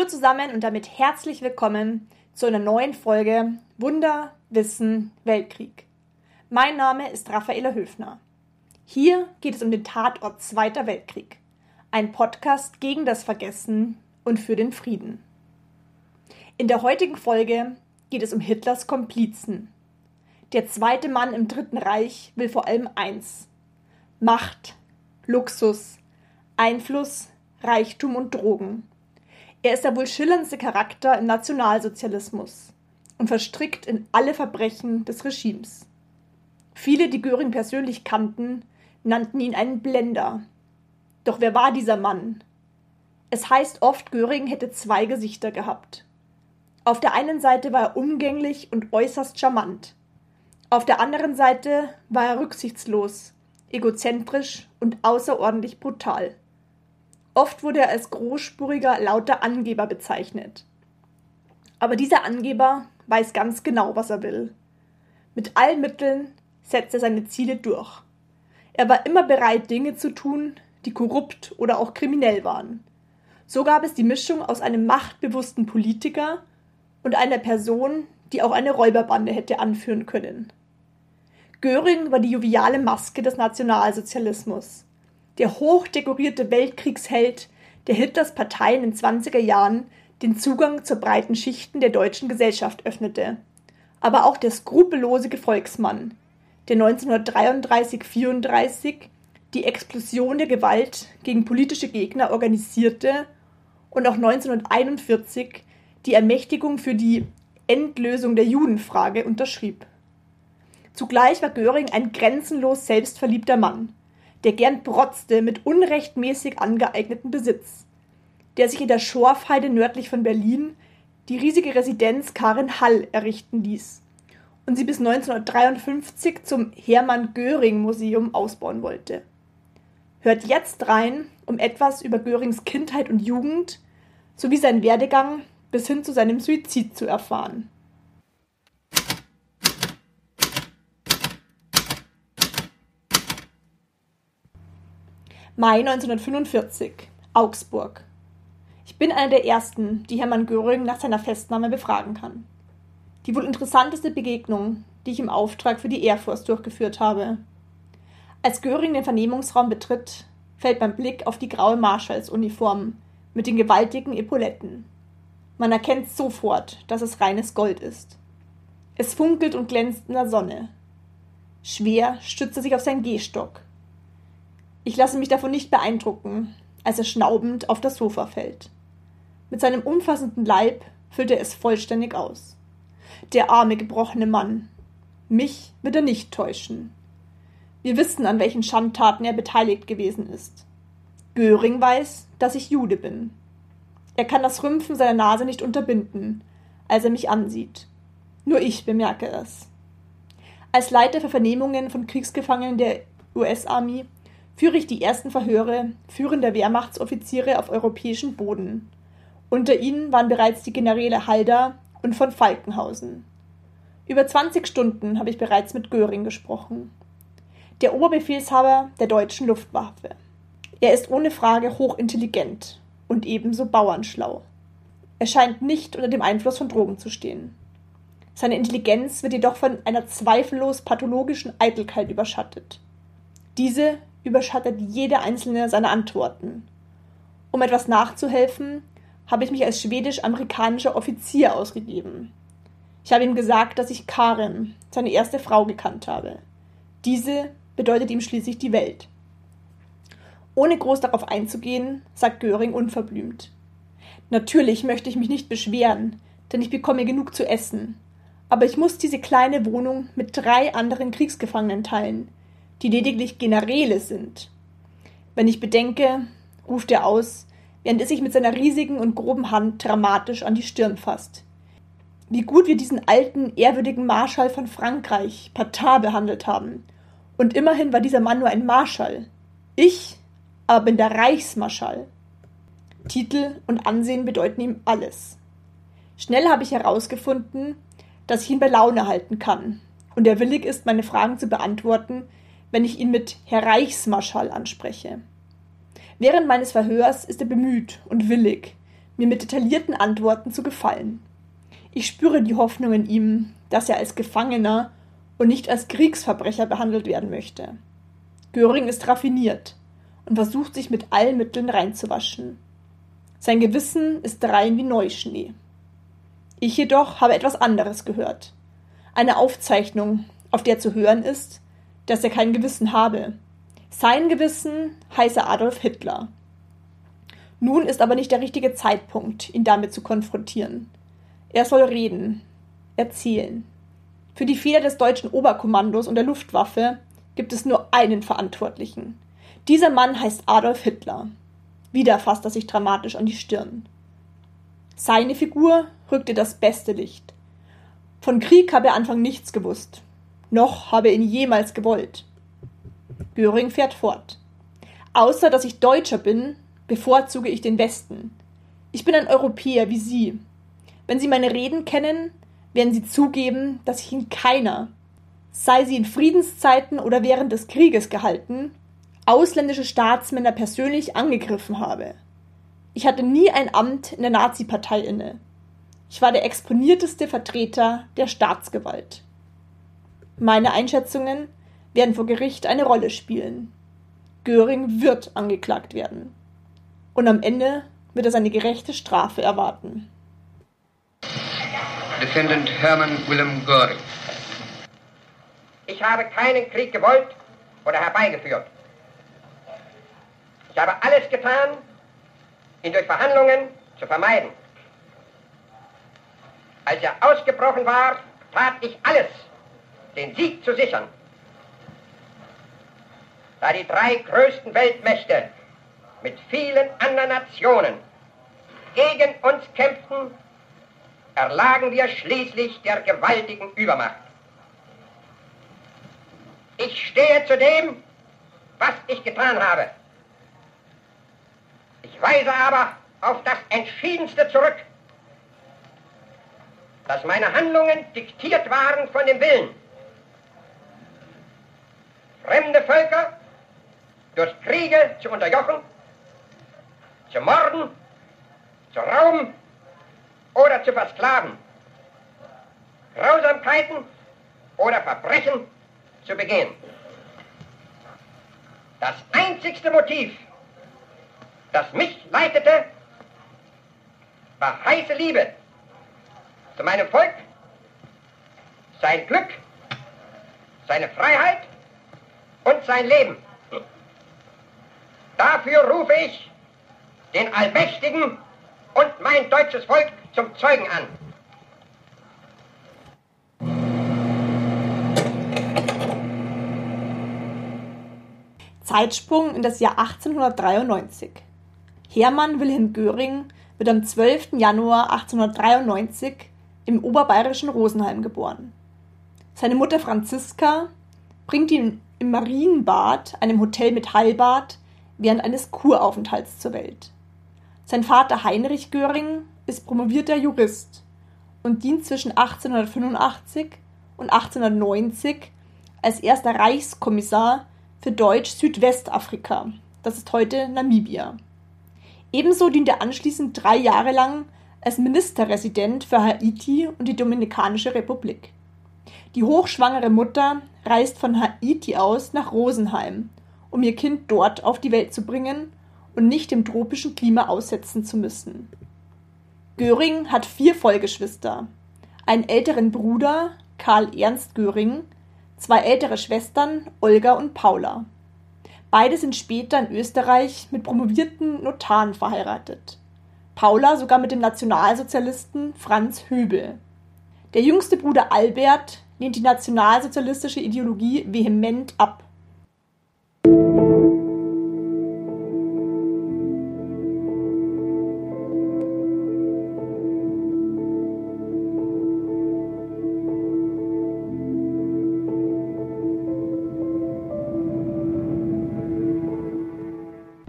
Hallo zusammen und damit herzlich willkommen zu einer neuen Folge Wunder, Wissen, Weltkrieg. Mein Name ist Raffaela Höfner. Hier geht es um den Tatort Zweiter Weltkrieg. Ein Podcast gegen das Vergessen und für den Frieden. In der heutigen Folge geht es um Hitlers Komplizen. Der zweite Mann im Dritten Reich will vor allem eins: Macht, Luxus, Einfluss, Reichtum und Drogen. Er ist der wohl schillerndste Charakter im Nationalsozialismus und verstrickt in alle Verbrechen des Regimes. Viele, die Göring persönlich kannten, nannten ihn einen Blender. Doch wer war dieser Mann? Es heißt oft, Göring hätte zwei Gesichter gehabt. Auf der einen Seite war er umgänglich und äußerst charmant. Auf der anderen Seite war er rücksichtslos, egozentrisch und außerordentlich brutal. Oft wurde er als großspuriger, lauter Angeber bezeichnet. Aber dieser Angeber weiß ganz genau, was er will. Mit allen Mitteln setzt er seine Ziele durch. Er war immer bereit, Dinge zu tun, die korrupt oder auch kriminell waren. So gab es die Mischung aus einem machtbewussten Politiker und einer Person, die auch eine Räuberbande hätte anführen können. Göring war die joviale Maske des Nationalsozialismus, der hochdekorierte Weltkriegsheld, der Hitlers Partei in den 20er Jahren den Zugang zur breiten Schichten der deutschen Gesellschaft öffnete, aber auch der skrupellose Gefolgsmann, der 1933-34 die Explosion der Gewalt gegen politische Gegner organisierte und auch 1941 die Ermächtigung für die Endlösung der Judenfrage unterschrieb. Zugleich war Göring ein grenzenlos selbstverliebter Mann, der gern protzte mit unrechtmäßig angeeigneten Besitz, der sich in der Schorfheide nördlich von Berlin die riesige Residenz Karin Hall errichten ließ und sie bis 1953 zum Hermann Göring Museum ausbauen wollte. Hört jetzt rein, um etwas über Görings Kindheit und Jugend sowie seinen Werdegang bis hin zu seinem Suizid zu erfahren. Mai 1945, Augsburg. Ich bin einer der ersten, die Hermann Göring nach seiner Festnahme befragen kann. Die wohl interessanteste Begegnung, die ich im Auftrag für die Air Force durchgeführt habe. Als Göring den Vernehmungsraum betritt, fällt mein Blick auf die graue Marschallsuniform mit den gewaltigen Epauletten. Man erkennt sofort, dass es reines Gold ist. Es funkelt und glänzt in der Sonne. Schwer stützt er sich auf seinen Gehstock. Ich lasse mich davon nicht beeindrucken, als er schnaubend auf das Sofa fällt. Mit seinem umfassenden Leib füllt er es vollständig aus. Der arme, gebrochene Mann. Mich wird er nicht täuschen. Wir wissen, an welchen Schandtaten er beteiligt gewesen ist. Göring weiß, dass ich Jude bin. Er kann das Rümpfen seiner Nase nicht unterbinden, als er mich ansieht. Nur ich bemerke es. Als Leiter für Vernehmungen von Kriegsgefangenen der US-Armee führe ich die ersten Verhöre führender Wehrmachtsoffiziere auf europäischen Boden. Unter ihnen waren bereits die Generäle Halder und von Falkenhausen. Über 20 Stunden habe ich bereits mit Göring gesprochen. Der Oberbefehlshaber der deutschen Luftwaffe. Er ist ohne Frage hochintelligent und ebenso bauernschlau. Er scheint nicht unter dem Einfluss von Drogen zu stehen. Seine Intelligenz wird jedoch von einer zweifellos pathologischen Eitelkeit überschattet. Diese überschattet jede einzelne seiner Antworten. Um etwas nachzuhelfen, habe ich mich als schwedisch-amerikanischer Offizier ausgegeben. Ich habe ihm gesagt, dass ich Karin, seine erste Frau, gekannt habe. Diese bedeutet ihm schließlich die Welt. Ohne groß darauf einzugehen, sagt Göring unverblümt. Natürlich möchte ich mich nicht beschweren, denn ich bekomme genug zu essen. Aber ich muss diese kleine Wohnung mit drei anderen Kriegsgefangenen teilen, die lediglich Generäle sind. Wenn ich bedenke, ruft er aus, während er sich mit seiner riesigen und groben Hand dramatisch an die Stirn fasst. Wie gut wir diesen alten, ehrwürdigen Marschall von Frankreich, Patat, behandelt haben. Und immerhin war dieser Mann nur ein Marschall. Ich aber bin der Reichsmarschall. Titel und Ansehen bedeuten ihm alles. Schnell habe ich herausgefunden, dass ich ihn bei Laune halten kann und er willig ist, meine Fragen zu beantworten, wenn ich ihn mit Herr Reichsmarschall anspreche. Während meines Verhörs ist er bemüht und willig, mir mit detaillierten Antworten zu gefallen. Ich spüre die Hoffnung in ihm, dass er als Gefangener und nicht als Kriegsverbrecher behandelt werden möchte. Göring ist raffiniert und versucht sich mit allen Mitteln reinzuwaschen. Sein Gewissen ist rein wie Neuschnee. Ich jedoch habe etwas anderes gehört. Eine Aufzeichnung, auf der zu hören ist, dass er kein Gewissen habe. Sein Gewissen heiße Adolf Hitler. Nun ist aber nicht der richtige Zeitpunkt, ihn damit zu konfrontieren. Er soll reden, erzählen. Für die Fehler des deutschen Oberkommandos und der Luftwaffe gibt es nur einen Verantwortlichen. Dieser Mann heißt Adolf Hitler. Wieder fasst er sich dramatisch an die Stirn. Seine Figur rückte das beste Licht. Von Krieg habe er Anfang nichts gewusst. Noch habe ihn jemals gewollt. Göring fährt fort. Außer dass ich Deutscher bin, bevorzuge ich den Westen. Ich bin ein Europäer wie Sie. Wenn Sie meine Reden kennen, werden Sie zugeben, dass ich in keiner, sei sie in Friedenszeiten oder während des Krieges gehalten, ausländische Staatsmänner persönlich angegriffen habe. Ich hatte nie ein Amt in der Nazi-Partei inne. Ich war der exponierteste Vertreter der Staatsgewalt. Meine Einschätzungen werden vor Gericht eine Rolle spielen. Göring wird angeklagt werden. Und am Ende wird er seine gerechte Strafe erwarten. Defendant Hermann Willem Göring. Ich habe keinen Krieg gewollt oder herbeigeführt. Ich habe alles getan, ihn durch Verhandlungen zu vermeiden. Als er ausgebrochen war, tat ich alles, den Sieg zu sichern. Da die drei größten Weltmächte mit vielen anderen Nationen gegen uns kämpften, erlagen wir schließlich der gewaltigen Übermacht. Ich stehe zu dem, was ich getan habe. Ich weise aber auf das Entschiedenste zurück, dass meine Handlungen diktiert waren von dem Willen, fremde Völker durch Kriege zu unterjochen, zu morden, zu rauben oder zu versklaven, Grausamkeiten oder Verbrechen zu begehen. Das einzigste Motiv, das mich leitete, war heiße Liebe zu meinem Volk, sein Glück, seine Freiheit und sein Leben. Dafür rufe ich den Allmächtigen und mein deutsches Volk zum Zeugen an. Zeitsprung in das Jahr 1893. Hermann Wilhelm Göring wird am 12. Januar 1893 im oberbayerischen Rosenheim geboren. Seine Mutter Franziska bringt ihn im Marienbad, einem Hotel mit Heilbad, während eines Kuraufenthalts zur Welt. Sein Vater Heinrich Göring ist promovierter Jurist und dient zwischen 1885 und 1890 als erster Reichskommissar für Deutsch-Südwestafrika, das ist heute Namibia. Ebenso dient er anschließend drei Jahre lang als Ministerresident für Haiti und die Dominikanische Republik. Die hochschwangere Mutter reist von Haiti aus nach Rosenheim, um ihr Kind dort auf die Welt zu bringen und nicht dem tropischen Klima aussetzen zu müssen. Göring hat vier Vollgeschwister, einen älteren Bruder, Karl Ernst Göring, zwei ältere Schwestern, Olga und Paula. Beide sind später in Österreich mit promovierten Notaren verheiratet. Paula sogar mit dem Nationalsozialisten Franz Höbel. Der jüngste Bruder Albert lehnt die nationalsozialistische Ideologie vehement ab.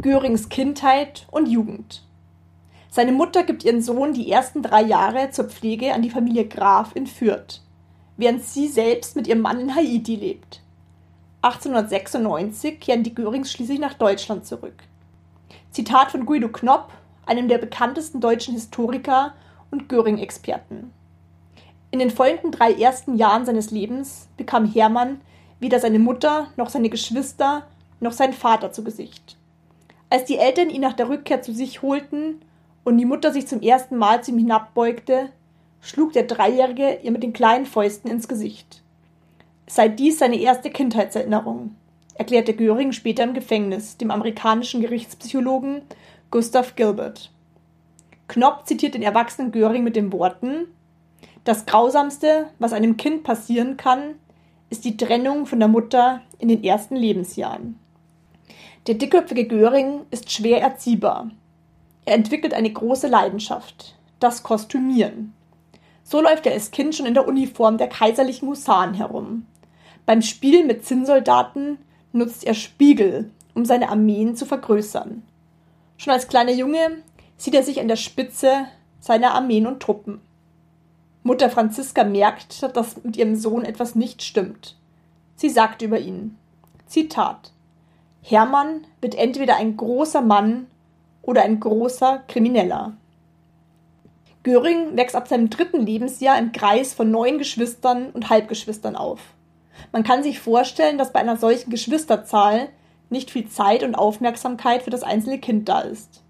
Görings Kindheit und Jugend. Seine Mutter gibt ihren Sohn die ersten drei Jahre zur Pflege an die Familie Graf in Fürth während sie selbst mit ihrem Mann in Haiti lebt. 1896 kehren die Görings schließlich nach Deutschland zurück. Zitat von Guido Knopp, einem der bekanntesten deutschen Historiker und Göring-Experten. In den folgenden drei ersten Jahren seines Lebens bekam Hermann weder seine Mutter noch seine Geschwister noch sein Vater zu Gesicht. Als die Eltern ihn nach der Rückkehr zu sich holten und die Mutter sich zum ersten Mal zu ihm hinabbeugte, schlug der Dreijährige ihr mit den kleinen Fäusten ins Gesicht. Sei dies seine erste Kindheitserinnerung, erklärte Göring später im Gefängnis dem amerikanischen Gerichtspsychologen Gustav Gilbert. Knopp zitiert den erwachsenen Göring mit den Worten Das Grausamste, was einem Kind passieren kann, ist die Trennung von der Mutter in den ersten Lebensjahren. Der dickköpfige Göring ist schwer erziehbar. Er entwickelt eine große Leidenschaft, das Kostümieren. So läuft er als Kind schon in der Uniform der kaiserlichen Husaren herum. Beim Spiel mit Zinnsoldaten nutzt er Spiegel, um seine Armeen zu vergrößern. Schon als kleiner Junge sieht er sich an der Spitze seiner Armeen und Truppen. Mutter Franziska merkt, dass mit ihrem Sohn etwas nicht stimmt. Sie sagt über ihn, Zitat, Hermann wird entweder ein großer Mann oder ein großer Krimineller. Göring wächst ab seinem dritten Lebensjahr im Kreis von neun Geschwistern und Halbgeschwistern auf. Man kann sich vorstellen, dass bei einer solchen Geschwisterzahl nicht viel Zeit und Aufmerksamkeit für das einzelne Kind da ist.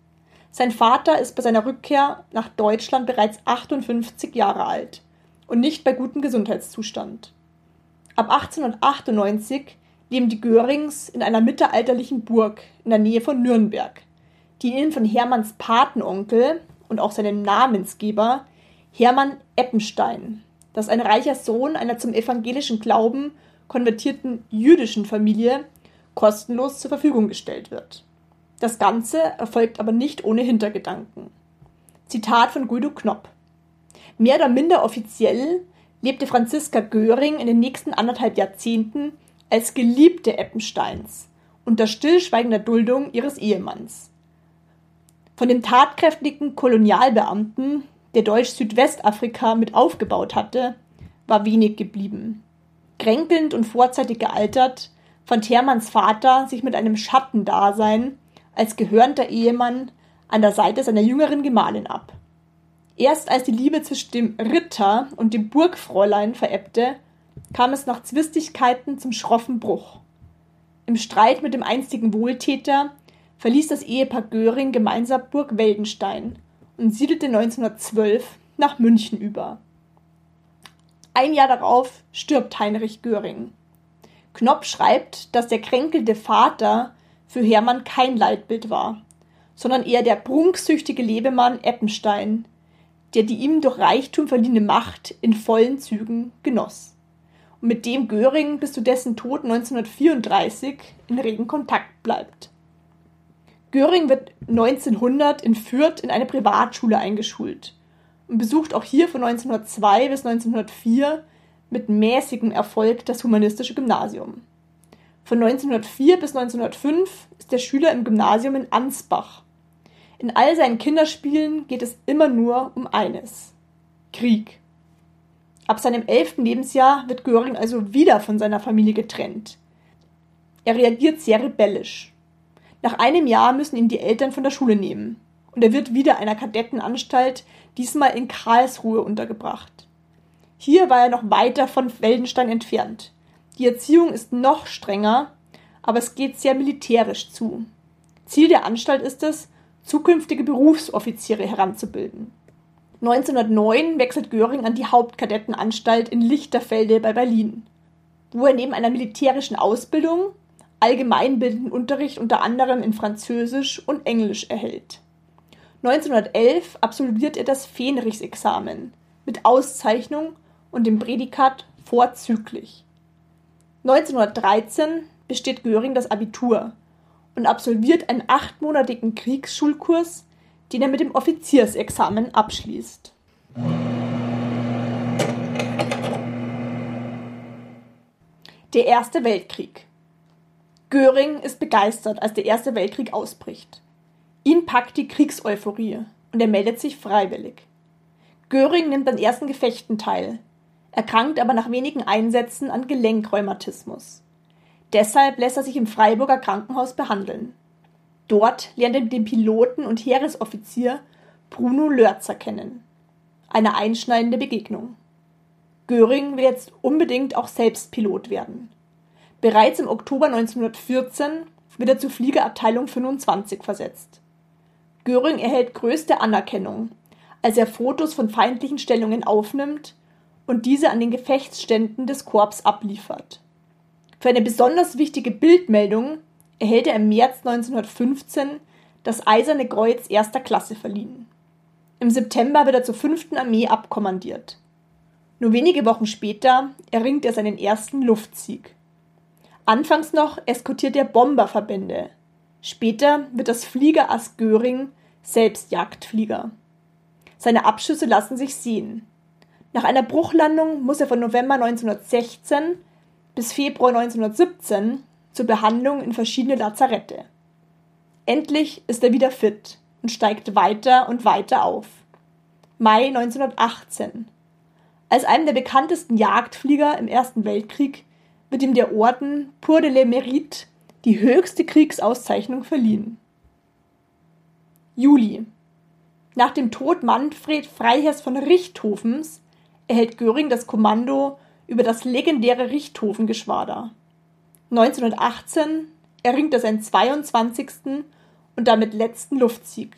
Sein Vater ist bei seiner Rückkehr nach Deutschland bereits 58 Jahre alt und nicht bei gutem Gesundheitszustand. Ab 1898 leben die Görings in einer mittelalterlichen Burg in der Nähe von Nürnberg, die ihnen von Hermanns Patenonkel und auch seinem Namensgeber Hermann Eppenstein, das ein reicher Sohn einer zum evangelischen Glauben konvertierten jüdischen Familie, kostenlos zur Verfügung gestellt wird. Das Ganze erfolgt aber nicht ohne Hintergedanken. Zitat von Guido Knopp. Mehr oder minder offiziell lebte Franziska Göring in den nächsten anderthalb Jahrzehnten als Geliebte Eppensteins unter stillschweigender Duldung ihres Ehemanns. Von dem tatkräftigen Kolonialbeamten, der Deutsch-Südwestafrika mit aufgebaut hatte, war wenig geblieben. Kränkelnd und vorzeitig gealtert, fand Hermanns Vater sich mit einem Schattendasein als gehörnter Ehemann an der Seite seiner jüngeren Gemahlin ab. Erst als die Liebe zwischen dem Ritter und dem Burgfräulein verebbte, kam es nach Zwistigkeiten zum schroffen Bruch. Im Streit mit dem einstigen Wohltäter verließ das Ehepaar Göring gemeinsam Burg Weldenstein und siedelte 1912 nach München über. Ein Jahr darauf stirbt Heinrich Göring. Knopp schreibt, dass der kränkelte Vater für Hermann kein Leitbild war, sondern eher der prunksüchtige Lebemann Eppenstein, der die ihm durch Reichtum verliehene Macht in vollen Zügen genoss. Und mit dem Göring bis zu dessen Tod 1934 in regen Kontakt bleibt. Göring wird 1900 in Fürth in eine Privatschule eingeschult und besucht auch hier von 1902 bis 1904 mit mäßigem Erfolg das humanistische Gymnasium. Von 1904 bis 1905 ist der Schüler im Gymnasium in Ansbach. In all seinen Kinderspielen geht es immer nur um eines: Krieg. Ab seinem elften Lebensjahr wird Göring also wieder von seiner Familie getrennt. Er reagiert sehr rebellisch. Nach einem Jahr müssen ihn die Eltern von der Schule nehmen und er wird wieder einer Kadettenanstalt, diesmal in Karlsruhe, untergebracht. Hier war er noch weiter von Weldenstein entfernt. Die Erziehung ist noch strenger, aber es geht sehr militärisch zu. Ziel der Anstalt ist es, zukünftige Berufsoffiziere heranzubilden. 1909 wechselt Göring an die Hauptkadettenanstalt in Lichterfelde bei Berlin, wo er neben einer militärischen Ausbildung allgemeinbildenden Unterricht unter anderem in Französisch und Englisch erhält. 1911 absolviert er das Fähnrichsexamen mit Auszeichnung und dem Prädikat vorzüglich. 1913 besteht Göring das Abitur und absolviert einen achtmonatigen Kriegsschulkurs, den er mit dem Offiziersexamen abschließt. Der Erste Weltkrieg. Göring ist begeistert, als der Erste Weltkrieg ausbricht. Ihn packt die Kriegseuphorie und er meldet sich freiwillig. Göring nimmt an ersten Gefechten teil, erkrankt aber nach wenigen Einsätzen an Gelenkrheumatismus. Deshalb lässt er sich im Freiburger Krankenhaus behandeln. Dort lernt er den Piloten und Heeresoffizier Bruno Lörzer kennen. Eine einschneidende Begegnung. Göring will jetzt unbedingt auch selbst Pilot werden. Bereits im Oktober 1914 wird er zur Fliegerabteilung 25 versetzt. Göring erhält größte Anerkennung, als er Fotos von feindlichen Stellungen aufnimmt und diese an den Gefechtsständen des Korps abliefert. Für eine besonders wichtige Bildmeldung erhält er im März 1915 das Eiserne Kreuz erster Klasse verliehen. Im September wird er zur 5. Armee abkommandiert. Nur wenige Wochen später erringt er seinen ersten Luftsieg. Anfangs noch eskortiert er Bomberverbände. Später wird das Fliegerass Göring selbst Jagdflieger. Seine Abschüsse lassen sich sehen. Nach einer Bruchlandung muss er von November 1916 bis Februar 1917 zur Behandlung in verschiedene Lazarette. Endlich ist er wieder fit und steigt weiter und weiter auf. Mai 1918. Als einem der bekanntesten Jagdflieger im Ersten Weltkrieg wird ihm der Orden Pour de le Mérite, die höchste Kriegsauszeichnung, verliehen. Juli. Nach dem Tod Manfred Freiherrs von Richthofens erhält Göring das Kommando über das legendäre Richthofen-Geschwader. 1918 erringt er seinen 22. und damit letzten Luftsieg.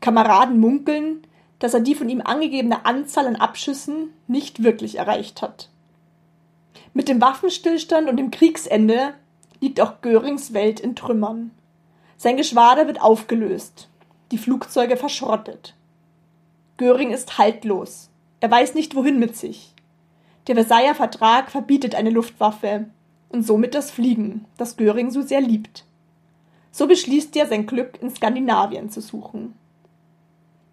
Kameraden munkeln, dass er die von ihm angegebene Anzahl an Abschüssen nicht wirklich erreicht hat. Mit dem Waffenstillstand und dem Kriegsende liegt auch Görings Welt in Trümmern. Sein Geschwader wird aufgelöst, die Flugzeuge verschrottet. Göring ist haltlos. Er weiß nicht wohin mit sich. Der Versailler Vertrag verbietet eine Luftwaffe und somit das Fliegen, das Göring so sehr liebt. So beschließt er, sein Glück in Skandinavien zu suchen.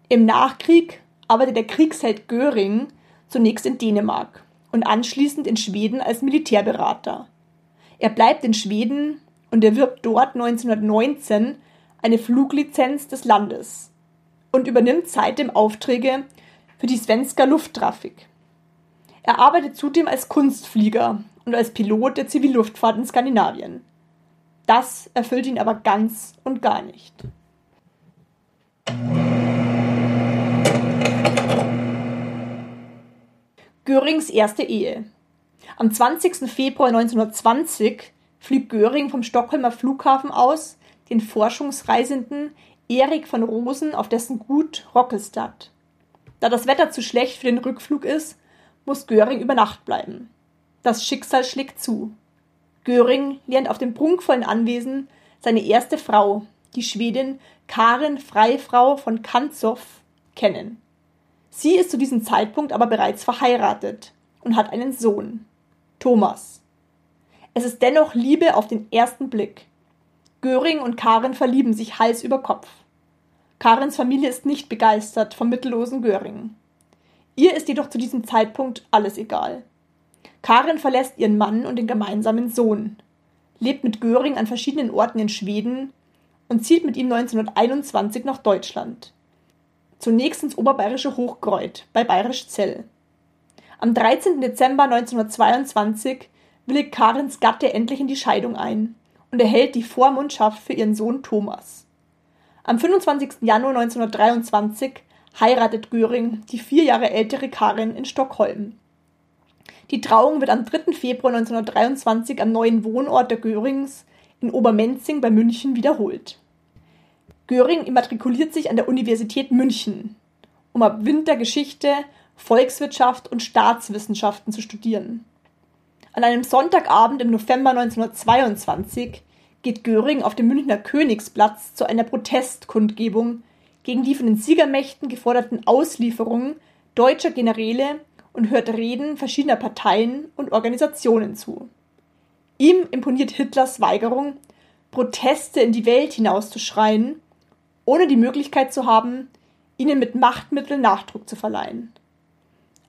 Im Nachkrieg arbeitet der Kriegsheld Göring zunächst in Dänemark und anschließend in Schweden als Militärberater. Er bleibt in Schweden und erwirbt dort 1919 eine Fluglizenz des Landes und übernimmt seitdem Aufträge für die Svenska Lufttrafik. Er arbeitet zudem als Kunstflieger und als Pilot der Zivilluftfahrt in Skandinavien. Das erfüllt ihn aber ganz und gar nicht. Görings erste Ehe. Am 20. Februar 1920 fliegt Göring vom Stockholmer Flughafen aus den Forschungsreisenden Erik von Rosen auf dessen Gut Rockelstadt. Da das Wetter zu schlecht für den Rückflug ist, muss Göring über Nacht bleiben. Das Schicksal schlägt zu. Göring lernt auf dem prunkvollen Anwesen seine erste Frau, die Schwedin Karin Freifrau von Kantzow, kennen. Sie ist zu diesem Zeitpunkt aber bereits verheiratet und hat einen Sohn, Thomas. Es ist dennoch Liebe auf den ersten Blick. Göring und Karin verlieben sich Hals über Kopf. Karins Familie ist nicht begeistert vom mittellosen Göring. Ihr ist jedoch zu diesem Zeitpunkt alles egal. Karin verlässt ihren Mann und den gemeinsamen Sohn, lebt mit Göring an verschiedenen Orten in Schweden und zieht mit ihm 1921 nach Deutschland. Zunächst ins oberbayerische Hochkreuth bei Bayerisch Zell. Am 13. Dezember 1922 willigt Karins Gatte endlich in die Scheidung ein und erhält die Vormundschaft für ihren Sohn Thomas. Am 25. Januar 1923 heiratet Göring die vier Jahre ältere Karin in Stockholm. Die Trauung wird am 3. Februar 1923 am neuen Wohnort der Görings in Obermenzing bei München wiederholt. Göring immatrikuliert sich an der Universität München, um ab Winter Geschichte, Volkswirtschaft und Staatswissenschaften zu studieren. An einem Sonntagabend im November 1922 geht Göring auf dem Münchner Königsplatz zu einer Protestkundgebung gegen die von den Siegermächten geforderten Auslieferungen deutscher Generäle und hört Reden verschiedener Parteien und Organisationen zu. Ihm imponiert Hitlers Weigerung, Proteste in die Welt hinauszuschreien, ohne die Möglichkeit zu haben, ihnen mit Machtmitteln Nachdruck zu verleihen.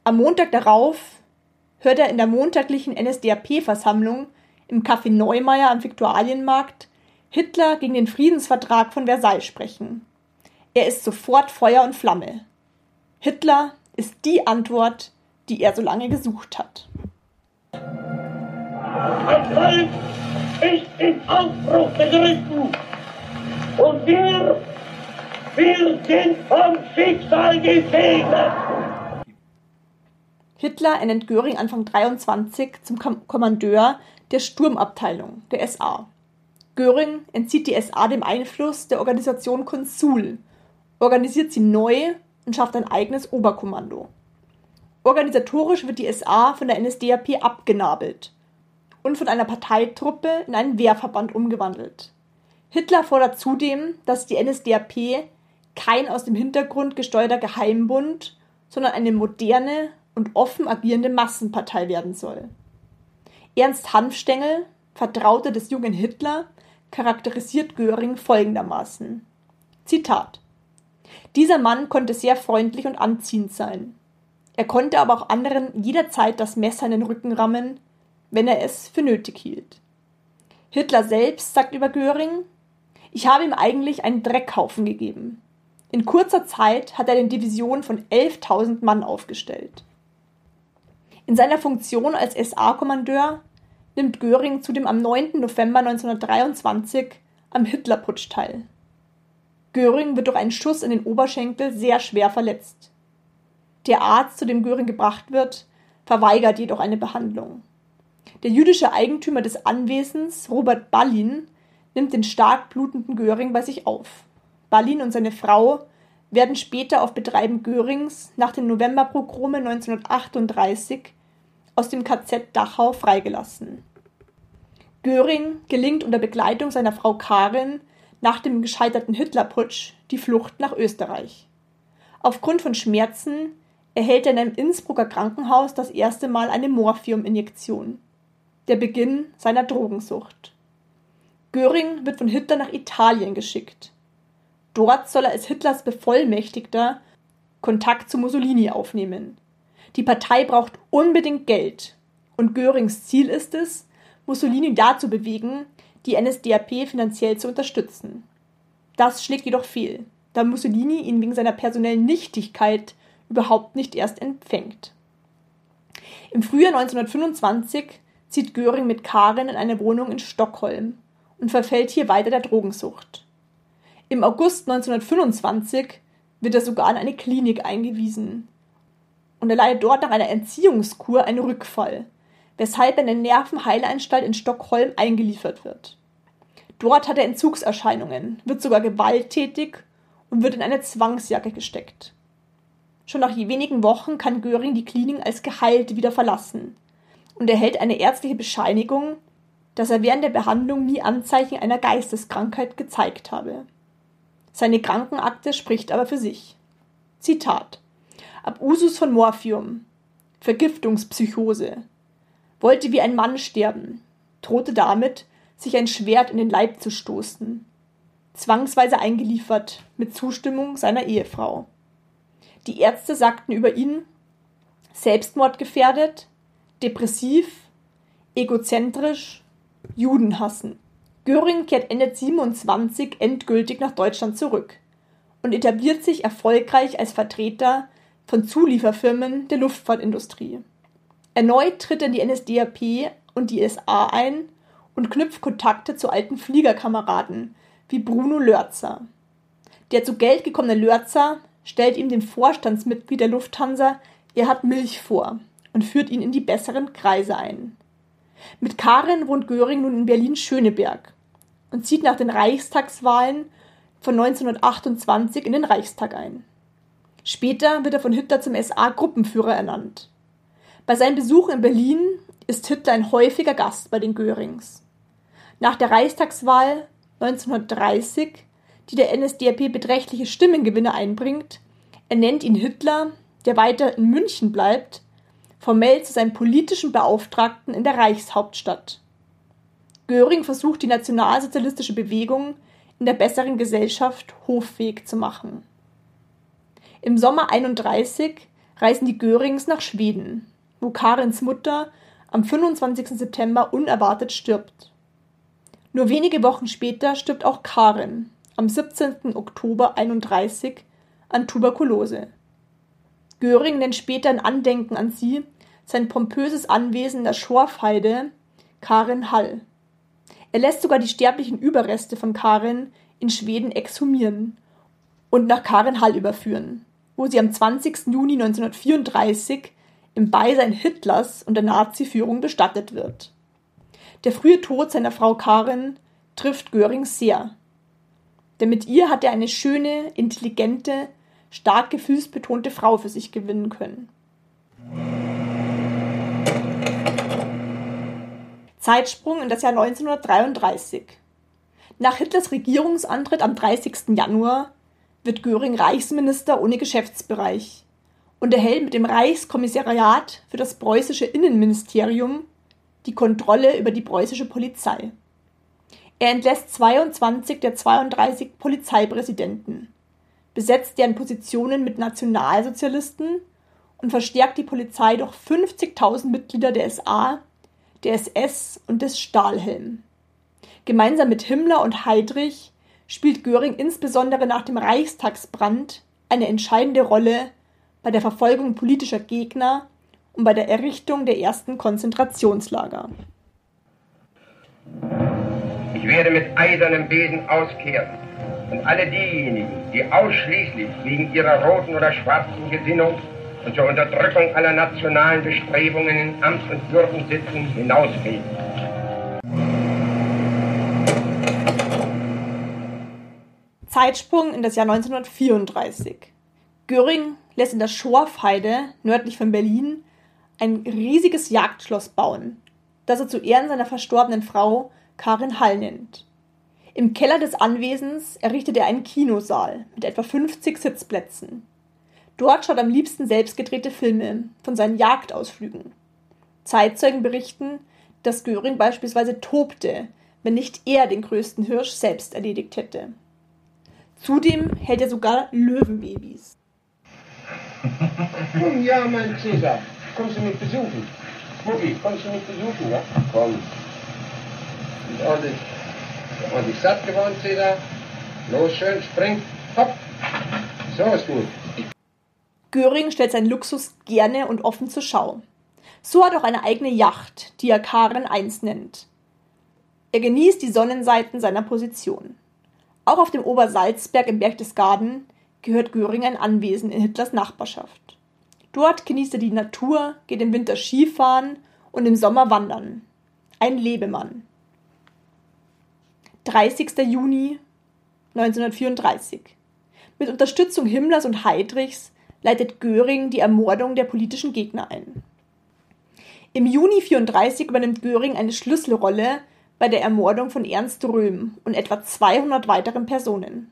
Am Montag darauf hört er in der montaglichen NSDAP-Versammlung im Café Neumeier am Viktualienmarkt Hitler gegen den Friedensvertrag von Versailles sprechen. Er ist sofort Feuer und Flamme. Hitler ist die Antwort, die er so lange gesucht hat. Ein Volk ist in Aufbruch begriffen und wir, wir sind vom Schicksal gesegnet. Hitler ernennt Göring Anfang 23 zum Kommandeur der Sturmabteilung der SA. Göring entzieht die SA dem Einfluss der Organisation Konsul, organisiert sie neu und schafft ein eigenes Oberkommando. Organisatorisch wird die SA von der NSDAP abgenabelt und von einer Parteitruppe in einen Wehrverband umgewandelt. Hitler fordert zudem, dass die NSDAP kein aus dem Hintergrund gesteuerter Geheimbund, sondern eine moderne und offen agierende Massenpartei werden soll. Ernst Hanfstengel, Vertrauter des jungen Hitler, charakterisiert Göring folgendermaßen. Zitat. Dieser Mann konnte sehr freundlich und anziehend sein. Er konnte aber auch anderen jederzeit das Messer in den Rücken rammen, wenn er es für nötig hielt. Hitler selbst sagt über Göring, ich habe ihm eigentlich einen Dreckhaufen gegeben. In kurzer Zeit hat er eine Division von 11.000 Mann aufgestellt. In seiner Funktion als SA-Kommandeur nimmt Göring zudem am 9. November 1923 am Hitlerputsch teil. Göring wird durch einen Schuss in den Oberschenkel sehr schwer verletzt. Der Arzt, zu dem Göring gebracht wird, verweigert jedoch eine Behandlung. Der jüdische Eigentümer des Anwesens, Robert Ballin, nimmt den stark blutenden Göring bei sich auf. Ballin und seine Frau werden später auf Betreiben Görings nach den Novemberpogromen 1938 aus dem KZ Dachau freigelassen. Göring gelingt unter Begleitung seiner Frau Karin nach dem gescheiterten Hitlerputsch die Flucht nach Österreich. Aufgrund von Schmerzen erhält er in einem Innsbrucker Krankenhaus das erste Mal eine Morphiuminjektion. Der Beginn seiner Drogensucht. Göring wird von Hitler nach Italien geschickt. Dort soll er als Hitlers Bevollmächtigter Kontakt zu Mussolini aufnehmen. Die Partei braucht unbedingt Geld. Und Görings Ziel ist es, Mussolini dazu bewegen, die NSDAP finanziell zu unterstützen. Das schlägt jedoch fehl, da Mussolini ihn wegen seiner personellen Nichtigkeit überhaupt nicht erst empfängt. Im Frühjahr 1925 zieht Göring mit Karin in eine Wohnung in Stockholm und verfällt hier weiter der Drogensucht. Im August 1925 wird er sogar in eine Klinik eingewiesen, und er leidet dort nach einer Entziehungskur einen Rückfall, weshalb er in eine Nervenheilanstalt in Stockholm eingeliefert wird. Dort hat er Entzugserscheinungen, wird sogar gewalttätig und wird in eine Zwangsjacke gesteckt. Schon nach wenigen Wochen kann Göring die Klinik als geheilt wieder verlassen und erhält eine ärztliche Bescheinigung, dass er während der Behandlung nie Anzeichen einer Geisteskrankheit gezeigt habe. Seine Krankenakte spricht aber für sich. Zitat Abusus von Morphium, Vergiftungspsychose, wollte wie ein Mann sterben, drohte damit, sich ein Schwert in den Leib zu stoßen, zwangsweise eingeliefert mit Zustimmung seiner Ehefrau. Die Ärzte sagten über ihn selbstmordgefährdet, depressiv, egozentrisch, Juden hassen. Göring kehrt Ende 27 endgültig nach Deutschland zurück und etabliert sich erfolgreich als Vertreter von Zulieferfirmen der Luftfahrtindustrie. Erneut tritt er in die NSDAP und die SA ein und knüpft Kontakte zu alten Fliegerkameraden wie Bruno Lörzer. Der zu Geld gekommene Lörzer stellt ihm den Vorstandsmitglied der Lufthansa Erhard Milch vor und führt ihn in die besseren Kreise ein. Mit Karin wohnt Göring nun in Berlin-Schöneberg und zieht nach den Reichstagswahlen von 1928 in den Reichstag ein. Später wird er von Hitler zum SA-Gruppenführer ernannt. Bei seinen Besuchen in Berlin ist Hitler ein häufiger Gast bei den Görings. Nach der Reichstagswahl 1930, die der NSDAP beträchtliche Stimmengewinne einbringt, ernennt ihn Hitler, der weiter in München bleibt, formell zu seinem politischen Beauftragten in der Reichshauptstadt. Göring versucht die nationalsozialistische Bewegung in der besseren Gesellschaft hoffähig zu machen. Im Sommer 31 reisen die Görings nach Schweden, wo Karins Mutter am 25. September unerwartet stirbt. Nur wenige Wochen später stirbt auch Karin am 17. Oktober 31 an Tuberkulose. Göring nennt später in Andenken an sie sein pompöses Anwesen in der Schorfheide Karin Hall. Er lässt sogar die sterblichen Überreste von Karin in Schweden exhumieren und nach Karin Hall überführen, wo sie am 20. Juni 1934 im Beisein Hitlers und der Nazi-Führung bestattet wird. Der frühe Tod seiner Frau Karin trifft Göring sehr, denn mit ihr hat er eine schöne, intelligente, stark gefühlsbetonte Frau für sich gewinnen können. Zeitsprung in das Jahr 1933. Nach Hitlers Regierungsantritt am 30. Januar wird Göring Reichsminister ohne Geschäftsbereich und erhält mit dem Reichskommissariat für das preußische Innenministerium die Kontrolle über die preußische Polizei. Er entlässt 22 der 32 Polizeipräsidenten, besetzt deren Positionen mit Nationalsozialisten und verstärkt die Polizei durch 50.000 Mitglieder der SA, der SS und des Stahlhelm. Gemeinsam mit Himmler und Heydrich spielt Göring insbesondere nach dem Reichstagsbrand eine entscheidende Rolle bei der Verfolgung politischer Gegner und bei der Errichtung der ersten Konzentrationslager. Ich werde mit eisernem Besen auskehren und alle diejenigen, die ausschließlich wegen ihrer roten oder schwarzen Gesinnung und zur Unterdrückung aller nationalen Bestrebungen in Amt und Würden sitzen, hinausgehen. Zeitsprung in das Jahr 1934. Göring lässt in der Schorfheide nördlich von Berlin ein riesiges Jagdschloss bauen, das er zu Ehren seiner verstorbenen Frau Karin Hall nennt. Im Keller des Anwesens errichtet er einen Kinosaal mit etwa 50 Sitzplätzen. Dort schaut am liebsten selbst gedrehte Filme von seinen Jagdausflügen. Zeitzeugen berichten, dass Göring beispielsweise tobte, wenn nicht er den größten Hirsch selbst erledigt hätte. Zudem hält er sogar Löwenbabys. Ja, mein Cäsar, kommst du mich besuchen? Mutti, kommst du mich besuchen, ja? Komm. Und ordentlich, ordentlich satt geworden, Cäsar. Los, schön, spring, hopp. So ist gut. Göring stellt seinen Luxus gerne und offen zur Schau. So hat auch eine eigene Yacht, die er Karen 1 nennt. Er genießt die Sonnenseiten seiner Position. Auch auf dem Obersalzberg im Berchtesgaden gehört Göring ein Anwesen in Hitlers Nachbarschaft. Dort genießt er die Natur, geht im Winter Skifahren und im Sommer wandern. Ein Lebemann. 30. Juni 1934. Mit Unterstützung Himmlers und Heydrichs leitet Göring die Ermordung der politischen Gegner ein. Im Juni 1934 übernimmt Göring eine Schlüsselrolle bei der Ermordung von Ernst Röhm und etwa 200 weiteren Personen.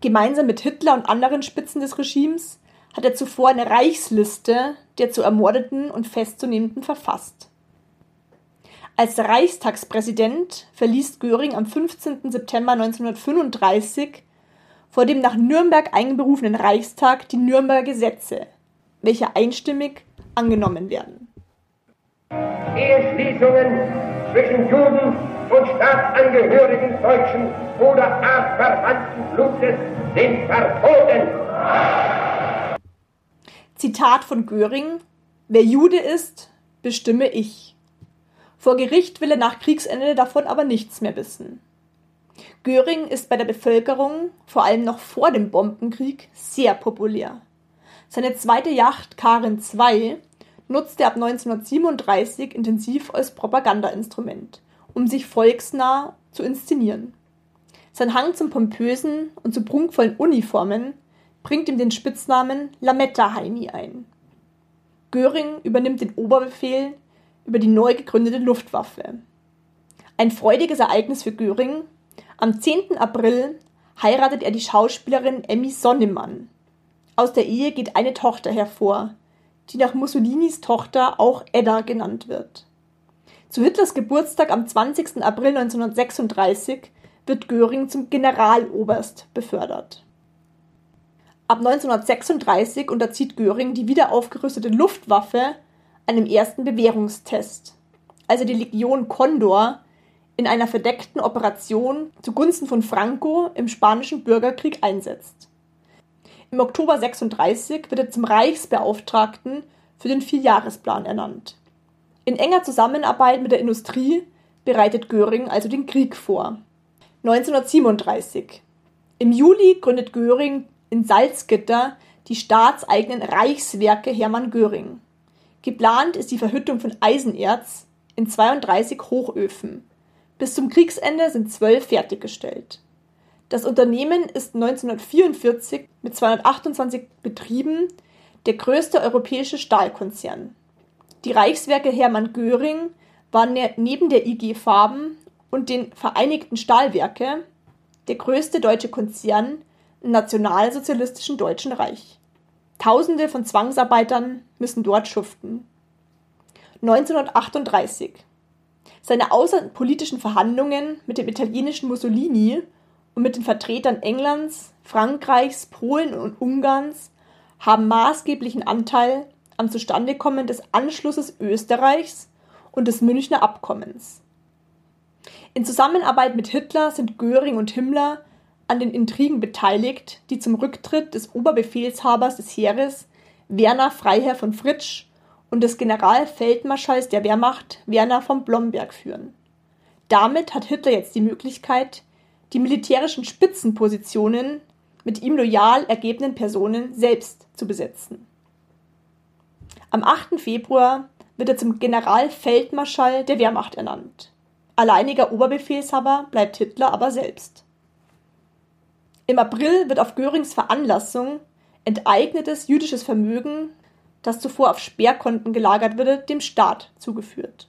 Gemeinsam mit Hitler und anderen Spitzen des Regimes hat er zuvor eine Reichsliste der zu Ermordeten und Festzunehmenden verfasst. Als Reichstagspräsident verließ Göring am 15. September 1935 vor dem nach Nürnberg einberufenen Reichstag die Nürnberger Gesetze, welche einstimmig angenommen werden. Eheschließungen zwischen Juden und Staatsangehörigen deutschen oder artverwandten Blutes sind verboten. Zitat von Göring: Wer Jude ist, bestimme ich. Vor Gericht will er nach Kriegsende davon aber nichts mehr wissen. Göring ist bei der Bevölkerung, vor allem noch vor dem Bombenkrieg, sehr populär. Seine zweite Yacht Karin II nutzte er ab 1937 intensiv als Propagandainstrument, um sich volksnah zu inszenieren. Sein Hang zum pompösen und zu prunkvollen Uniformen bringt ihm den Spitznamen Lametta Heini ein. Göring übernimmt den Oberbefehl über die neu gegründete Luftwaffe. Ein freudiges Ereignis für Göring. Am 10. April heiratet er die Schauspielerin Emmy Sonnemann. Aus der Ehe geht eine Tochter hervor, die nach Mussolinis Tochter auch Edda genannt wird. Zu Hitlers Geburtstag am 20. April 1936 wird Göring zum Generaloberst befördert. Ab 1936 unterzieht Göring die wiederaufgerüstete Luftwaffe einem ersten Bewährungstest. als er die Legion Condor in einer verdeckten Operation zugunsten von Franco im spanischen Bürgerkrieg einsetzt. Im Oktober 36 wird er zum Reichsbeauftragten für den Vierjahresplan ernannt. In enger Zusammenarbeit mit der Industrie bereitet Göring also den Krieg vor. 1937. Im Juli gründet Göring in Salzgitter die staatseigenen Reichswerke Hermann Göring. Geplant ist die Verhüttung von Eisenerz in 32 Hochöfen. Bis zum Kriegsende sind zwölf fertiggestellt. Das Unternehmen ist 1944 mit 228 Betrieben der größte europäische Stahlkonzern. Die Reichswerke Hermann Göring waren ne-, neben der IG Farben und den Vereinigten Stahlwerke der größte deutsche Konzern im nationalsozialistischen Deutschen Reich. Tausende von Zwangsarbeitern müssen dort schuften. 1938. Seine außenpolitischen Verhandlungen mit dem italienischen Mussolini und mit den Vertretern Englands, Frankreichs, Polen und Ungarns haben maßgeblichen Anteil am Zustandekommen des Anschlusses Österreichs und des Münchner Abkommens. In Zusammenarbeit mit Hitler sind Göring und Himmler an den Intrigen beteiligt, die zum Rücktritt des Oberbefehlshabers des Heeres Werner Freiherr von Fritsch und des Generalfeldmarschalls der Wehrmacht Werner von Blomberg führen. Damit hat Hitler jetzt die Möglichkeit, die militärischen Spitzenpositionen mit ihm loyal ergebenen Personen selbst zu besetzen. Am 8. Februar wird er zum Generalfeldmarschall der Wehrmacht ernannt. Alleiniger Oberbefehlshaber bleibt Hitler aber selbst. Im April wird auf Görings Veranlassung enteignetes jüdisches Vermögen, das zuvor auf Sperrkonten gelagert wurde, dem Staat zugeführt.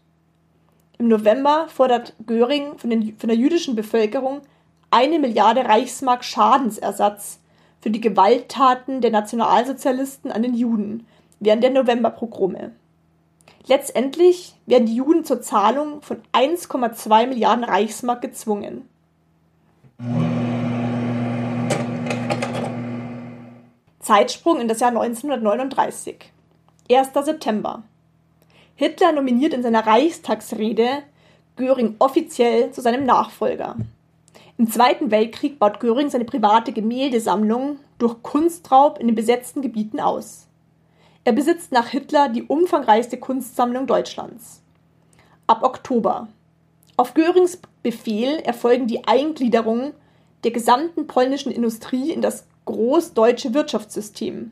Im November fordert Göring von, den, von der jüdischen Bevölkerung eine Milliarde Reichsmark Schadensersatz für die Gewalttaten der Nationalsozialisten an den Juden während der Novemberpogrome. Letztendlich werden die Juden zur Zahlung von 1,2 Milliarden Reichsmark gezwungen. Zeitsprung in das Jahr 1939. 1. September. Hitler nominiert in seiner Reichstagsrede Göring offiziell zu seinem Nachfolger. Im Zweiten Weltkrieg baut Göring seine private Gemäldesammlung durch Kunstraub in den besetzten Gebieten aus. Er besitzt nach Hitler die umfangreichste Kunstsammlung Deutschlands. Ab Oktober. Auf Görings Befehl erfolgen die Eingliederungen der gesamten polnischen Industrie in das großdeutsche Wirtschaftssystem,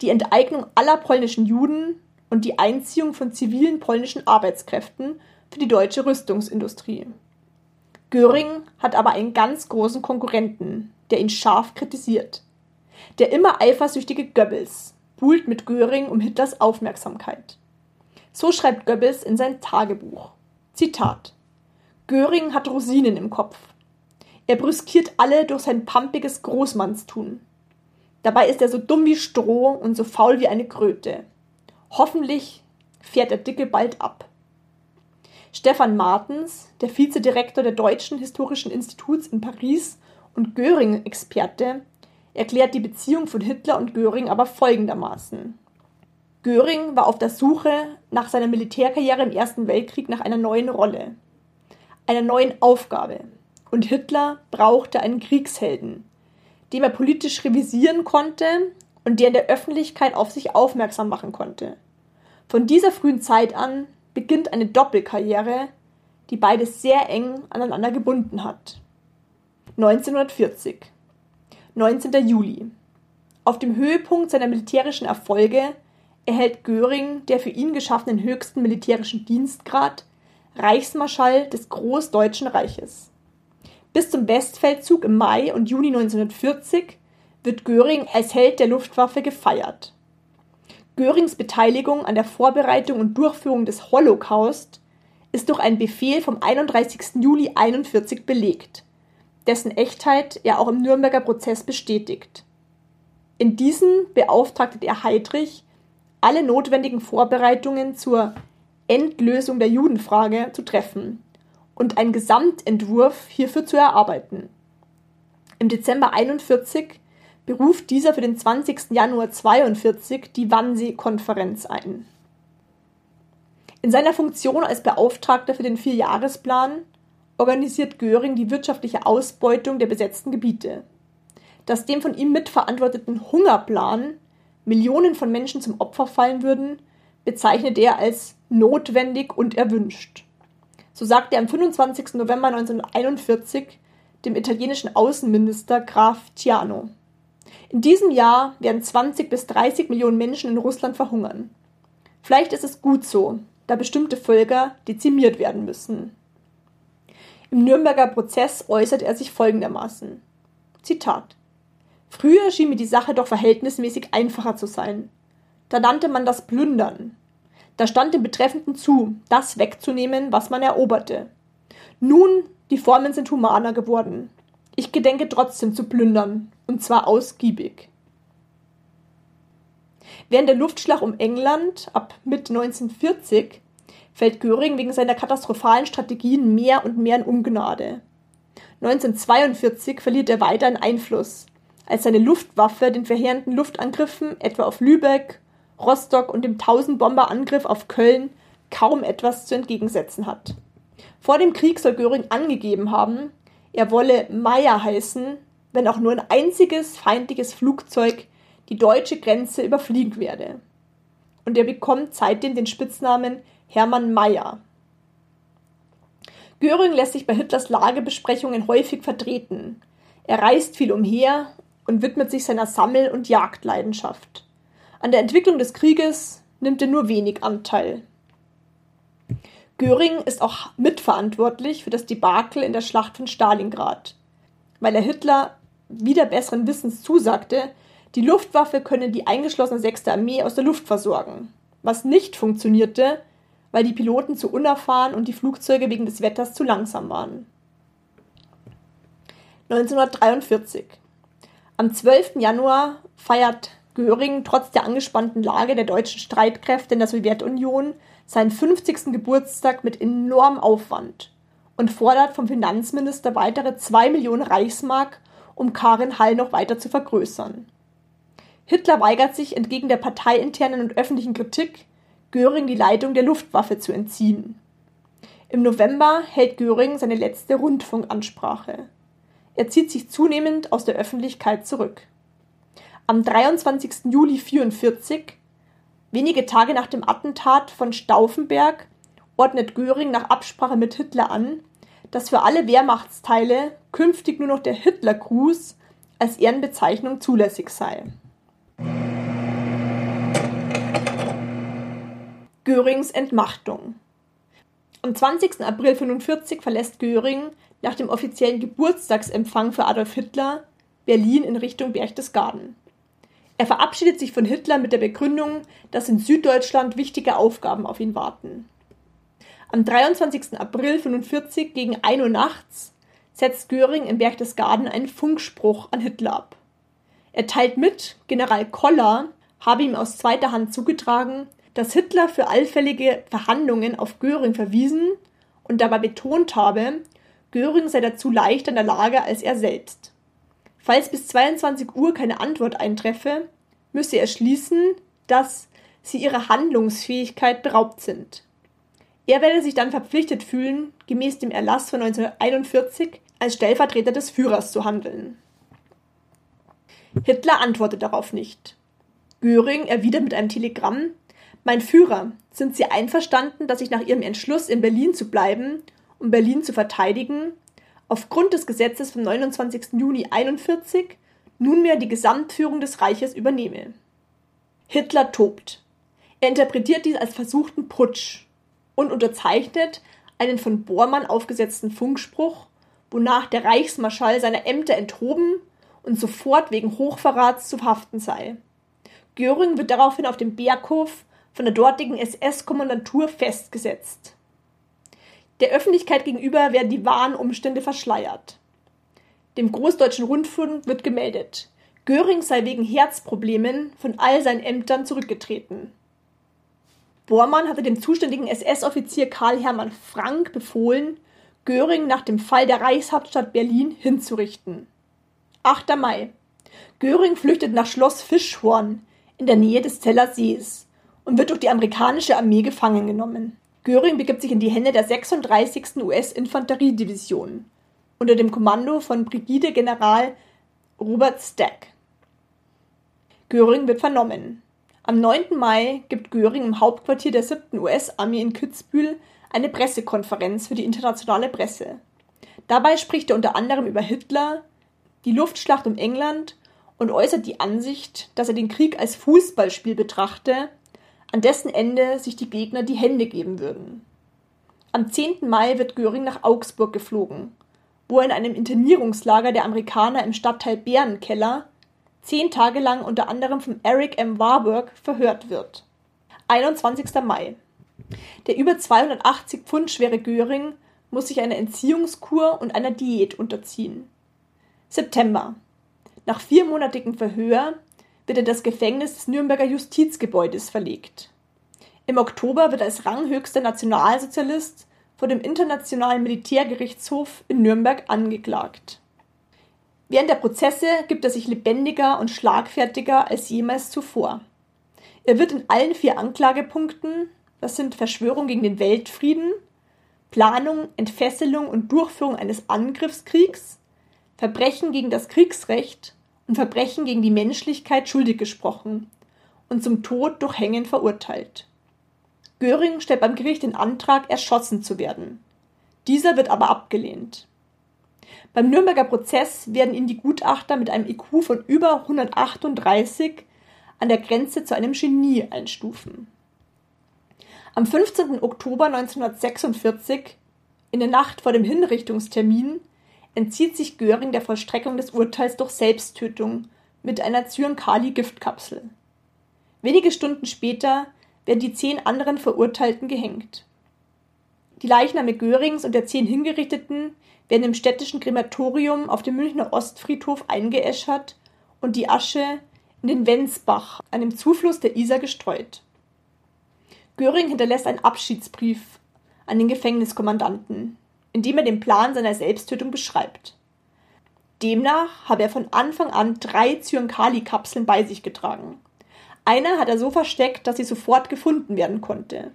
die Enteignung aller polnischen Juden und die Einziehung von zivilen polnischen Arbeitskräften für die deutsche Rüstungsindustrie. Göring hat aber einen ganz großen Konkurrenten, der ihn scharf kritisiert. Der immer eifersüchtige Goebbels buhlt mit Göring um Hitlers Aufmerksamkeit. So schreibt Goebbels in sein Tagebuch. Zitat Göring hat Rosinen im Kopf. Er brüskiert alle durch sein pampiges Großmannstun. Dabei ist er so dumm wie Stroh und so faul wie eine Kröte. Hoffentlich fährt der Dicke bald ab. Stefan Martens, der Vizedirektor der Deutschen Historischen Instituts in Paris und Göring-Experte, erklärt die Beziehung von Hitler und Göring aber folgendermaßen. Göring war auf der Suche nach seiner Militärkarriere im Ersten Weltkrieg nach einer neuen Rolle, einer neuen Aufgabe, und Hitler brauchte einen Kriegshelden, dem er politisch revisieren konnte und der in der Öffentlichkeit auf sich aufmerksam machen konnte. Von dieser frühen Zeit an beginnt eine Doppelkarriere, die beides sehr eng aneinander gebunden hat. 1940 19. Juli Auf dem Höhepunkt seiner militärischen Erfolge erhält Göring der für ihn geschaffenen höchsten militärischen Dienstgrad Reichsmarschall des Großdeutschen Reiches. Bis zum Westfeldzug im Mai und Juni 1940 wird Göring als Held der Luftwaffe gefeiert. Görings Beteiligung an der Vorbereitung und Durchführung des Holocaust ist durch einen Befehl vom 31. Juli 1941 belegt, dessen Echtheit er auch im Nürnberger Prozess bestätigt. In diesem beauftragte er Heydrich, alle notwendigen Vorbereitungen zur Endlösung der Judenfrage zu treffen und einen Gesamtentwurf hierfür zu erarbeiten. Im Dezember 41 beruft dieser für den 20. Januar 42 die Wannsee-Konferenz ein. In seiner Funktion als Beauftragter für den Vierjahresplan organisiert Göring die wirtschaftliche Ausbeutung der besetzten Gebiete. Dass dem von ihm mitverantworteten Hungerplan Millionen von Menschen zum Opfer fallen würden, bezeichnet er als notwendig und erwünscht. So sagte er am 25. November 1941 dem italienischen Außenminister Graf Ciano. In diesem Jahr werden 20 bis 30 Millionen Menschen in Russland verhungern. Vielleicht ist es gut so, da bestimmte Völker dezimiert werden müssen. Im Nürnberger Prozess äußert er sich folgendermaßen: Zitat. Früher schien mir die Sache doch verhältnismäßig einfacher zu sein. Da nannte man das Plündern. Da stand dem Betreffenden zu, das wegzunehmen, was man eroberte. Nun, die Formen sind humaner geworden. Ich gedenke trotzdem zu plündern, und zwar ausgiebig. Während der Luftschlag um England ab Mitte 1940 fällt Göring wegen seiner katastrophalen Strategien mehr und mehr in Ungnade. 1942 verliert er weiter an Einfluss, als seine Luftwaffe den verheerenden Luftangriffen etwa auf Lübeck, Rostock und dem Tausendbomberangriff auf Köln kaum etwas zu entgegensetzen hat. Vor dem Krieg soll Göring angegeben haben, er wolle Meier heißen, wenn auch nur ein einziges feindliches Flugzeug die deutsche Grenze überfliegen werde. Und er bekommt seitdem den Spitznamen Hermann Mayer. Göring lässt sich bei Hitlers Lagebesprechungen häufig vertreten. Er reist viel umher und widmet sich seiner Sammel- und Jagdleidenschaft. An der Entwicklung des Krieges nimmt er nur wenig Anteil. Göring ist auch mitverantwortlich für das Debakel in der Schlacht von Stalingrad, weil er Hitler wieder besseren Wissens zusagte, die Luftwaffe könne die eingeschlossene 6. Armee aus der Luft versorgen. Was nicht funktionierte, weil die Piloten zu unerfahren und die Flugzeuge wegen des Wetters zu langsam waren. 1943. Am 12. Januar feiert Göring trotz der angespannten Lage der deutschen Streitkräfte in der Sowjetunion seinen 50. Geburtstag mit enormem Aufwand und fordert vom Finanzminister weitere 2 Millionen Reichsmark, um Karin Hall noch weiter zu vergrößern. Hitler weigert sich entgegen der parteiinternen und öffentlichen Kritik, Göring die Leitung der Luftwaffe zu entziehen. Im November hält Göring seine letzte Rundfunkansprache. Er zieht sich zunehmend aus der Öffentlichkeit zurück. Am 23. Juli 1944, wenige Tage nach dem Attentat von Stauffenberg, ordnet Göring nach Absprache mit Hitler an, dass für alle Wehrmachtsteile künftig nur noch der Hitlergruß als Ehrenbezeichnung zulässig sei. Görings Entmachtung. Am 20. April 1945 verlässt Göring nach dem offiziellen Geburtstagsempfang für Adolf Hitler Berlin in Richtung Berchtesgaden. Er verabschiedet sich von Hitler mit der Begründung, dass in Süddeutschland wichtige Aufgaben auf ihn warten. Am 23. April 1945 gegen 1 Uhr nachts setzt Göring in Berchtesgaden einen Funkspruch an Hitler ab. Er teilt mit, General Koller habe ihm aus zweiter Hand zugetragen, dass Hitler für allfällige Verhandlungen auf Göring verwiesen und dabei betont habe, Göring sei dazu leichter in der Lage als er selbst. Falls bis 22 Uhr keine Antwort eintreffe, müsse er schließen, dass sie ihrer Handlungsfähigkeit beraubt sind. Er werde sich dann verpflichtet fühlen, gemäß dem Erlass von 1941 als Stellvertreter des Führers zu handeln. Hitler antwortet darauf nicht. Göring erwidert mit einem Telegramm, mein Führer, sind Sie einverstanden, dass ich nach Ihrem Entschluss, in Berlin zu bleiben, um Berlin zu verteidigen, aufgrund des Gesetzes vom 29. Juni 1941 nunmehr die Gesamtführung des Reiches übernehme? Hitler tobt. Er interpretiert dies als versuchten Putsch und unterzeichnet einen von Bormann aufgesetzten Funkspruch, wonach der Reichsmarschall seiner Ämter enthoben und sofort wegen Hochverrats zu verhaften sei. Göring wird daraufhin auf dem Berghof von der dortigen SS-Kommandantur festgesetzt. Der Öffentlichkeit gegenüber werden die wahren Umstände verschleiert. Dem Großdeutschen Rundfunk wird gemeldet, Göring sei wegen Herzproblemen von all seinen Ämtern zurückgetreten. Bormann hatte dem zuständigen SS-Offizier Karl Hermann Frank befohlen, Göring nach dem Fall der Reichshauptstadt Berlin hinzurichten. 8. Mai. Göring flüchtet nach Schloss Fischhorn in der Nähe des Zeller Sees und wird durch die amerikanische Armee gefangen genommen. Göring begibt sich in die Hände der 36. US-Infanteriedivision unter dem Kommando von Brigadegeneral Robert Stack. Göring wird vernommen. Am 9. Mai gibt Göring im Hauptquartier der 7. US-Armee in Kitzbühel eine Pressekonferenz für die internationale Presse. Dabei spricht er unter anderem über Hitler, die Luftschlacht um England und äußert die Ansicht, dass er den Krieg als Fußballspiel betrachte, an dessen Ende sich die Gegner die Hände geben würden. Am 10. Mai wird Göring nach Augsburg geflogen, wo er in einem Internierungslager der Amerikaner im Stadtteil Bärenkeller zehn Tage lang unter anderem von Eric M. Warburg verhört wird. 21. Mai. Der über 280 Pfund schwere Göring muss sich einer Entziehungskur und einer Diät unterziehen. September. Nach viermonatigem Verhör wird er das Gefängnis des Nürnberger Justizgebäudes verlegt. Im Oktober wird er als ranghöchster Nationalsozialist vor dem Internationalen Militärgerichtshof in Nürnberg angeklagt. Während der Prozesse gibt er sich lebendiger und schlagfertiger als jemals zuvor. Er wird in allen vier Anklagepunkten, das sind Verschwörung gegen den Weltfrieden, Planung, Entfesselung und Durchführung eines Angriffskriegs, Verbrechen gegen das Kriegsrecht und Verbrechen gegen die Menschlichkeit schuldig gesprochen und zum Tod durch Hängen verurteilt. Göring stellt beim Gericht den Antrag, erschossen zu werden. Dieser wird aber abgelehnt. Beim Nürnberger Prozess werden ihn die Gutachter mit einem IQ von über 138 an der Grenze zu einem Genie einstufen. Am 15. Oktober 1946, in der Nacht vor dem Hinrichtungstermin, entzieht sich Göring der Vollstreckung des Urteils durch Selbsttötung mit einer Zyankali-Giftkapsel. Wenige Stunden später werden die zehn anderen Verurteilten gehängt. Die Leichname Görings und der zehn Hingerichteten werden im städtischen Krematorium auf dem Münchner Ostfriedhof eingeäschert und die Asche in den Wenzbach, einem Zufluss der Isar, gestreut. Göring hinterlässt einen Abschiedsbrief an den Gefängniskommandanten, in dem er den Plan seiner Selbsttötung beschreibt. Demnach habe er von Anfang an drei Zyankali-Kapseln bei sich getragen. Eine hat er so versteckt, dass sie sofort gefunden werden konnte.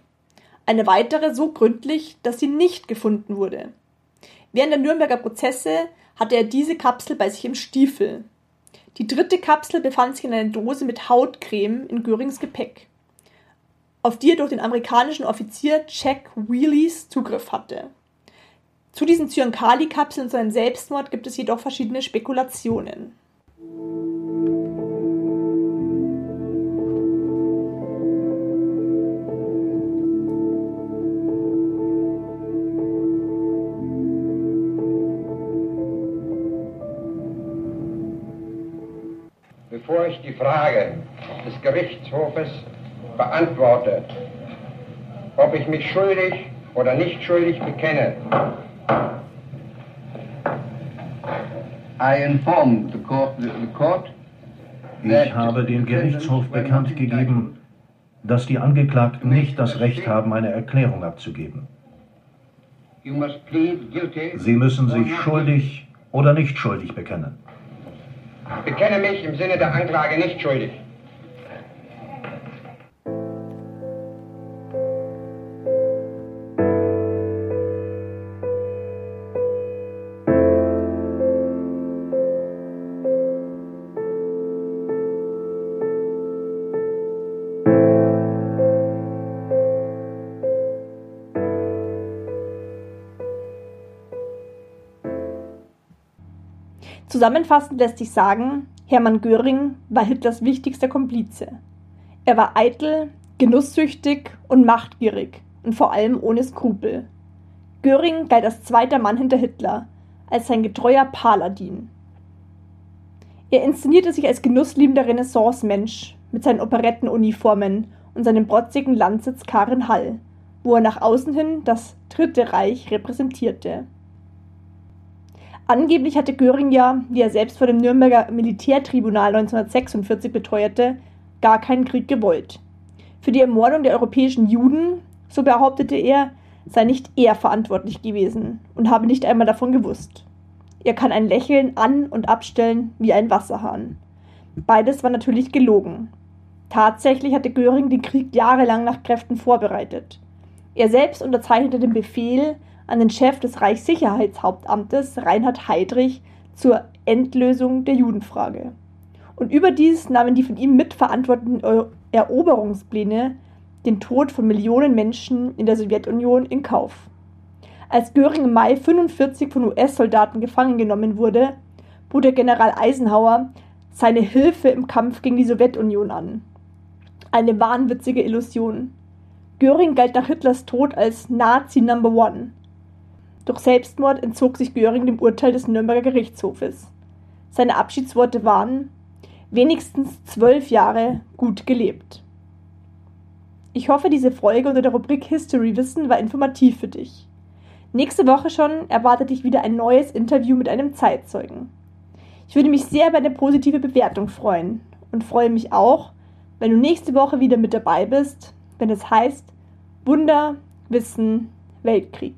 Eine weitere so gründlich, dass sie nicht gefunden wurde. Während der Nürnberger Prozesse hatte er diese Kapsel bei sich im Stiefel. Die dritte Kapsel befand sich in einer Dose mit Hautcreme in Görings Gepäck, auf die er durch den amerikanischen Offizier Jack Wheelies Zugriff hatte. Zu diesen Zyankali-Kapseln und seinem Selbstmord gibt es jedoch verschiedene Spekulationen. bevor ich die Frage des Gerichtshofes beantworte, ob ich mich schuldig oder nicht schuldig bekenne. Ich habe dem Gerichtshof bekannt gegeben, dass die Angeklagten nicht das Recht haben, eine Erklärung abzugeben. Sie müssen sich schuldig oder nicht schuldig bekennen. bekenne mich im Sinne der Anklage nicht schuldig. Zusammenfassend lässt sich sagen, Hermann Göring war Hitlers wichtigster Komplize. Er war eitel, genusssüchtig und machtgierig und vor allem ohne Skrupel. Göring galt als zweiter Mann hinter Hitler, als sein getreuer Paladin. Er inszenierte sich als genussliebender Renaissance-Mensch mit seinen Operettenuniformen und seinem protzigen Landsitz Karenhall, wo er nach außen hin das Dritte Reich repräsentierte. Angeblich hatte Göring ja, wie er selbst vor dem Nürnberger Militärtribunal 1946 beteuerte, gar keinen Krieg gewollt. Für die Ermordung der europäischen Juden, so behauptete er, sei nicht er verantwortlich gewesen und habe nicht einmal davon gewusst. Er kann ein Lächeln an und abstellen wie ein Wasserhahn. Beides war natürlich gelogen. Tatsächlich hatte Göring den Krieg jahrelang nach Kräften vorbereitet. Er selbst unterzeichnete den Befehl an den Chef des Reichssicherheitshauptamtes Reinhard Heydrich zur Endlösung der Judenfrage. Und überdies nahmen die von ihm mitverantworteten Eroberungspläne den Tod von Millionen Menschen in der Sowjetunion in Kauf. Als Göring im Mai 45 von US-Soldaten gefangen genommen wurde, bot der General Eisenhower seine Hilfe im Kampf gegen die Sowjetunion an. Eine wahnwitzige Illusion. Göring galt nach Hitlers Tod als Nazi Number One. Durch Selbstmord entzog sich Göring dem Urteil des Nürnberger Gerichtshofes. Seine Abschiedsworte waren wenigstens zwölf Jahre gut gelebt. Ich hoffe, diese Folge unter der Rubrik History Wissen war informativ für dich. Nächste Woche schon erwartet dich wieder ein neues Interview mit einem Zeitzeugen. Ich würde mich sehr über eine positive Bewertung freuen und freue mich auch, wenn du nächste Woche wieder mit dabei bist, wenn es heißt Wunder, Wissen, Weltkrieg.